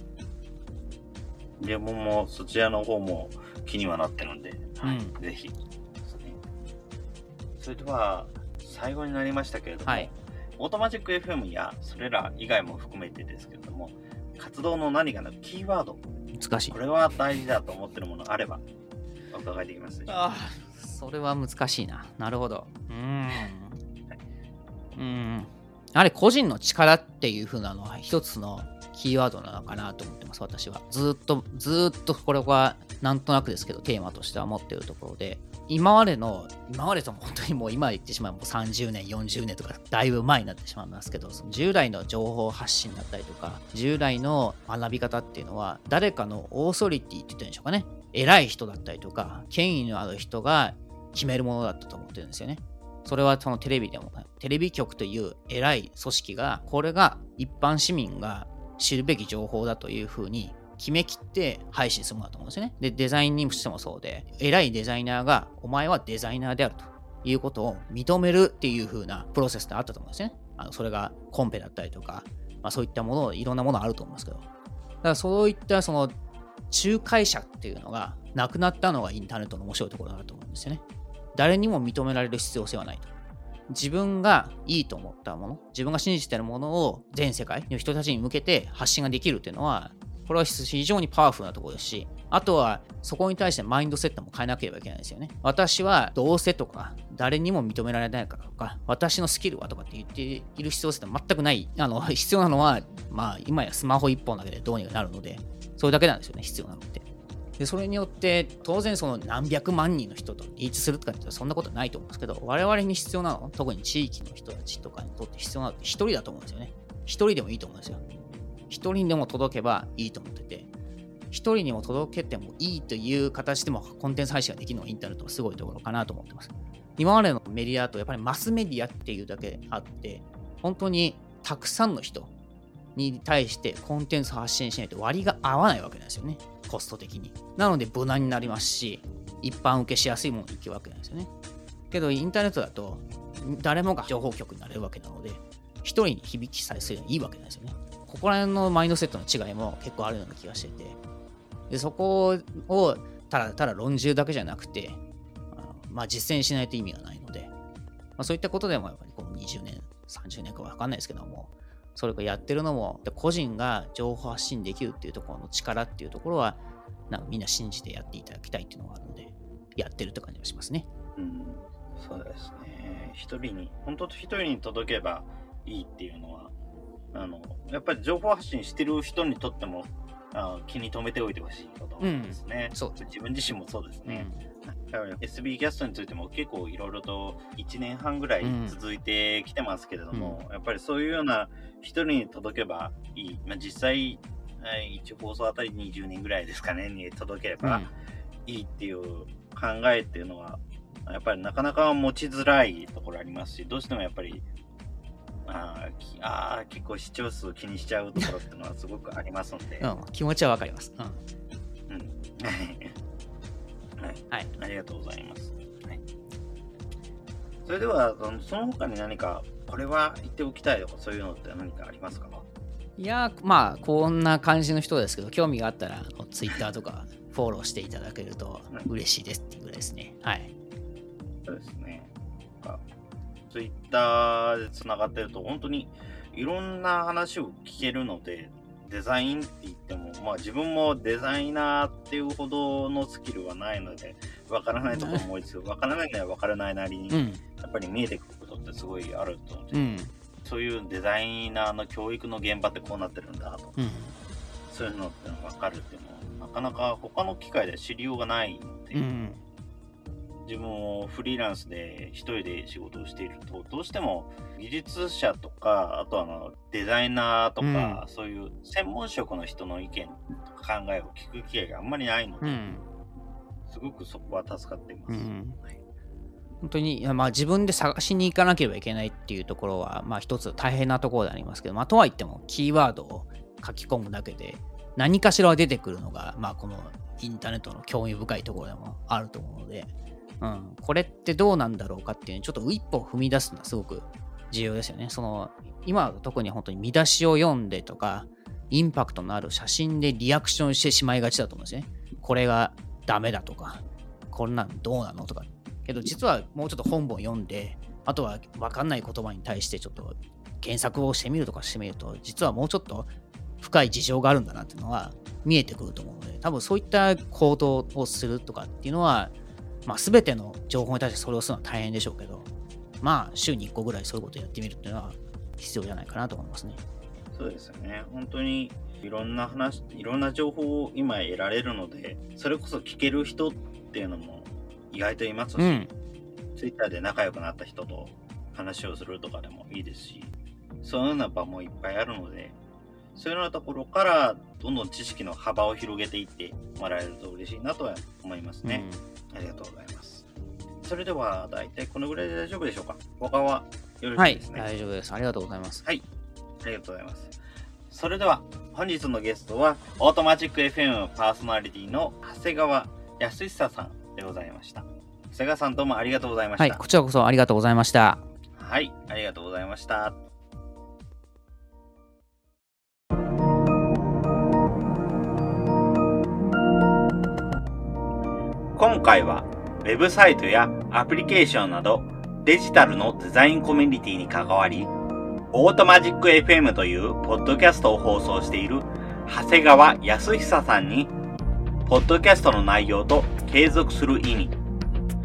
自分もそちらの方も気にはなってるんで、はい、うん、ぜひ。それでは、最後になりましたけれども、はい、オートマジック FM やそれら以外も含めてですけれども、活動の何かのキーワード、
難しい。
これは大事だと思ってるものがあれば、お伺いできますでしょうか？あ
あ、それは難しいな。なるほど。うん。うん。あれ、個人の力っていう風なのは一つのキーワードなのかなと思ってます、私は。ずっと、ずっとこれはなんとなくですけど、テーマとしては持ってるところで、今までの、今までとも本当にもう今言ってしまうもう30年、40年とかだいぶ前になってしまいますけど、その従来の情報発信だったりとか、従来の学び方っていうのは、誰かのオーソリティって言ってるんでしょうかね。偉い人だったりとか、権威のある人が決めるものだったと思ってるんですよね。それはそのテレビでも、テレビ局という偉い組織が、これが一般市民が知るべき情報だというふうに決めきって配信するものだと思うんですよね。で、デザインにしてもそうで、偉いデザイナーが、お前はデザイナーであるということを認めるっていう風なプロセスってあったと思うんですね。あのそれがコンペだったりとか、まあ、そういったもの、いろんなものあると思うんですけど。だからそういったその仲介者っていうのがなくなったのがインターネットの面白いところだと思うんですよね。誰にも認められる必要性はないと。自分がいいと思ったもの、自分が信じてるものを全世界の人たちに向けて発信ができるっていうのは、これは非常にパワフルなところですし、あとはそこに対してマインドセットも変えなければいけないですよね。私はどうせとか、誰にも認められないからとか、私のスキルはとかって言っている必要性って全くない。あの、必要なのは、まあ、今やスマホ1本だけでどうにかなるので、それだけなんですよね、必要なのって。で、それによって、当然その何百万人の人とリーチするとかってそんなことないと思うんですけど、我々に必要なの、特に地域の人たちとかにとって必要なのって一人だと思うんですよね。一人でもいいと思うんですよ。一人でも届けばいいと思ってて、一人にも届けてもいいという形でもコンテンツ配信ができるのがインターネットのすごいところかなと思ってます。今までのメディアとやっぱりマスメディアっていうだけあって、本当にたくさんの人に対してコンテンツ発信しないと割が合わないわけなんですよね。コスト的に。なので無難になりますし、一般受けしやすいものに行くわけなんですよね。けどインターネットだと誰もが情報局になれるわけなので、一人に響きさえすればいいわけなんですよね。ここら辺のマインドセットの違いも結構あるような気がしてて、でそこをただただ論じるだけじゃなくて、まあ、実践しないと意味がないので、まあ、そういったことでもやっぱりこの20年、30年かわかんないですけども、それをやってるのも、個人が情報発信できるっていうところの力っていうところは、なんかみんな信じてやっていただきたいっていうのがあるので、やってるって感じがしますね。
うん、そうですね。一人に、本当一人に届けばいいっていうのは、あの、やっぱり情報発信してる人にとっても、あ気に留めておいてほしいことですね、うん、そう自分自身もそうですね。うん SB キャストについても結構いろいろと1年半ぐらい続いてきてますけれども、うん、やっぱりそういうような一人に届けばいい。まあ、実際、1放送あたり20人ぐらいですかね、に届ければいいっていう考えっていうのは、やっぱりなかなか持ちづらいところありますし、どうしてもやっぱり、ああ、結構視聴数気にしちゃうところっていうのはすごくありますので。
うん、気持ちはわかります。
うん。うん。はい。はい。ありがとうございます。はい。それでは、その他に何か、これは言っておきたいとか、そういうのって何かありますか？
いやまあこんな感じの人ですけど興味があったらツイッターとかフォローしていただけると嬉しいですっていうぐらいですねはい
そうですねツイッターでつながってると本当にいろんな話を聞けるのでデザインって言っても、まあ自分もデザイナーっていうほどのスキルはないので、わからないところも多いですけど、わからないのはわからないなりに、やっぱり見えてくることってすごいあると思うんですよ。そういうデザイナーの教育の現場ってこうなってるんだと、うん、そういうのっての分かるっていうのはなかなか他の機会で知りようがないっていう、うん、自分もフリーランスで一人で仕事をしている。とどうしても技術者とかあとはあのデザイナーとか、うん、そういう専門職の人の意見とか考えを聞く機会があんまりないので、すごくそこは助かっています。はい。
本当に、まあ、自分で探しに行かなければいけないっていうところは、まあ、一つ大変なところでありますけど、まあ、とはいっても、キーワードを書き込むだけで、何かしら出てくるのが、まあ、このインターネットの興味深いところでもあると思うので、うん、これってどうなんだろうかっていう、ちょっと一歩踏み出すのはすごく重要ですよね。その、今特に本当に見出しを読んでとか、インパクトのある写真でリアクションしてしまいがちだと思うんですね。これがダメだとか、こんなんどうなのとかけど実はもうちょっと本本読んであとは分かんない言葉に対してちょっと検索をしてみるとかしてみると実はもうちょっと深い事情があるんだなっていうのは見えてくると思うので多分そういった行動をするとかっていうのは、まあ、全ての情報に対してそれをするのは大変でしょうけどまあ週に1個ぐらいそういうことをやってみるっていうのは必要じゃないかなと思いますね。
そうですよね。本当にいろんな話、いろんな情報を今得られるので、それこそ聞ける人っていうのも意外といますし、うん、ツイッターで仲良くなった人と話をするとかでもいいですし、そういうような場もいっぱいあるので、そういうようなところからどんどん知識の幅を広げていってもらえると嬉しいなとは思いますね。うん、ありがとうございます。それでは、大体このぐらいで大丈夫でしょうか？他はよろしいですね、
はい、大丈夫です。ありがとうございます。
はい。ありがとうございます。それでは、本日のゲストは、オートマジック FM パーソナリティの長谷川恭久さんでございました。長谷川さんどうもありがとうございました。
はい、こちらこそありがとうございました。
はい、ありがとうございました。今回はウェブサイトやアプリケーションなどデジタルのデザインコミュニティに関わり、オートマジック FM というポッドキャストを放送している長谷川康久さんにポッドキャストの内容と継続する意味、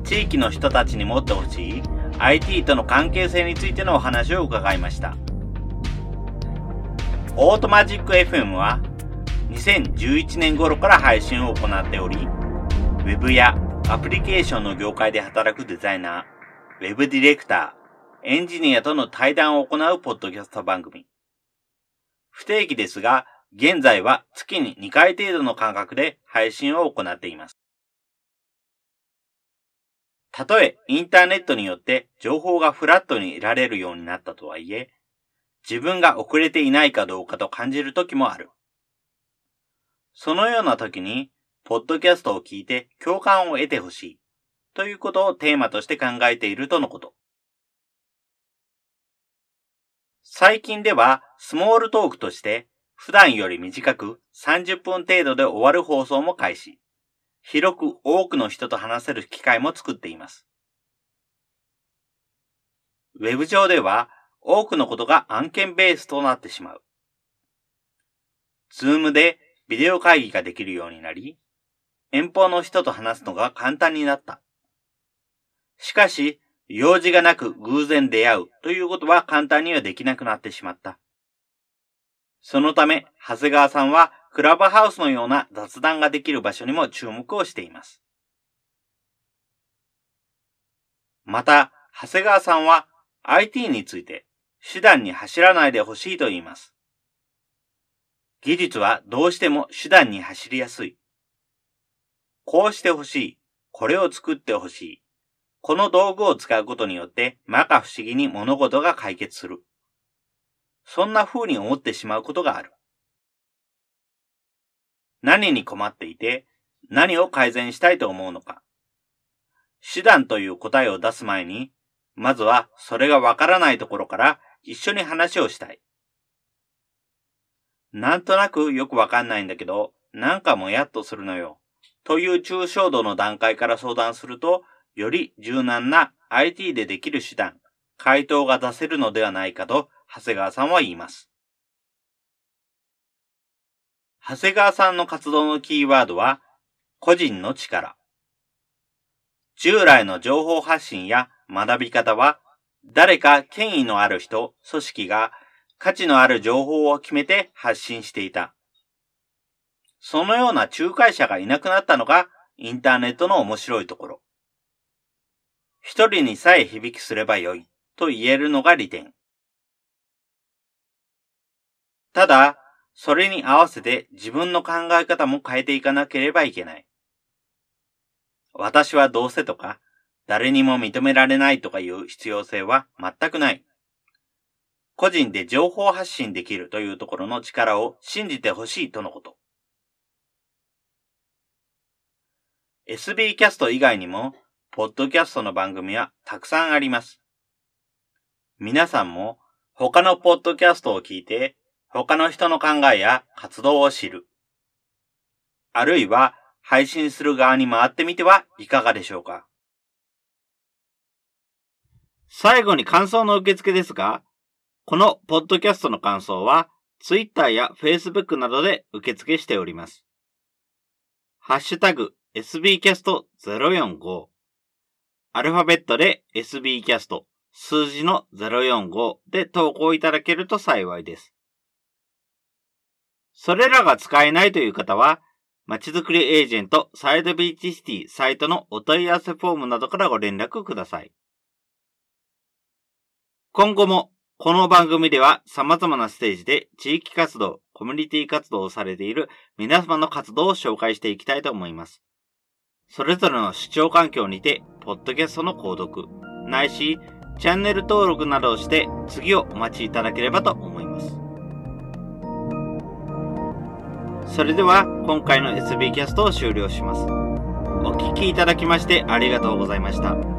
地域の人たちに持ってほしい IT との関係性についてのお話を伺いました。オートマジック FM は2011年頃から配信を行っており、ウェブやアプリケーションの業界で働くデザイナー、ウェブディレクター、エンジニアとの対談を行うポッドキャスト番組。不定期ですが、現在は月に2回程度の間隔で配信を行っています。たとえインターネットによって情報がフラットに得られるようになったとはいえ、自分が遅れていないかどうかと感じる時もある。そのような時に、ポッドキャストを聞いて共感を得てほしい、ということをテーマとして考えているとのこと。最近では、スモールトークとして普段より短く30分程度で終わる放送も開始。広く多くの人と話せる機会も作っています。ウェブ上では多くのことが案件ベースとなってしまう。ズームでビデオ会議ができるようになり、遠方の人と話すのが簡単になった。しかし、用事がなく偶然出会うということは簡単にはできなくなってしまった。そのため、長谷川さんはクラブハウスのような雑談ができる場所にも注目をしています。また、長谷川さんは IT について手段に走らないでほしいと言います。技術はどうしても手段に走りやすい。こうしてほしい。これを作ってほしい。この道具を使うことによって摩訶不思議に物事が解決する。そんな風に思ってしまうことがある。何に困っていて、何を改善したいと思うのか。手段という答えを出す前に、まずはそれがわからないところから一緒に話をしたい。なんとなくよくわかんないんだけど、なんかもやっとするのよ。という抽象度の段階から相談すると、より柔軟な IT でできる手段、回答が出せるのではないかと、長谷川さんは言います。長谷川さんの活動のキーワードは、個人の力。従来の情報発信や学び方は、誰か権威のある人、組織が価値のある情報を決めて発信していた。そのような仲介者がいなくなったのがインターネットの面白いところ。一人にさえ響きすればよいと言えるのが利点。ただ、それに合わせて自分の考え方も変えていかなければいけない。私はどうせとか、誰にも認められないとかいう必要性は全くない。個人で情報発信できるというところの力を信じてほしいとのこと。SB キャスト以外にも、ポッドキャストの番組はたくさんあります。皆さんも他のポッドキャストを聞いて、他の人の考えや活動を知る。あるいは配信する側に回ってみてはいかがでしょうか。最後に感想の受付ですが、このポッドキャストの感想は、Twitter や Facebook などで受付しております。ハッシュタグ sbcast045 アルファベットで sbcast 数字の045で投稿いただけると幸いです。それらが使えないという方は、まちづくりエージェントサイドビーチシティサイトのお問い合わせフォームなどからご連絡ください。今後もこの番組では様々なステージで地域活動、コミュニティ活動をされている皆様の活動を紹介していきたいと思います。それぞれの視聴環境にて、ポッドキャストの購読、ないし、チャンネル登録などをして次をお待ちいただければと思います。それでは今回の SB キャストを終了します。お聴きいただきましてありがとうございました。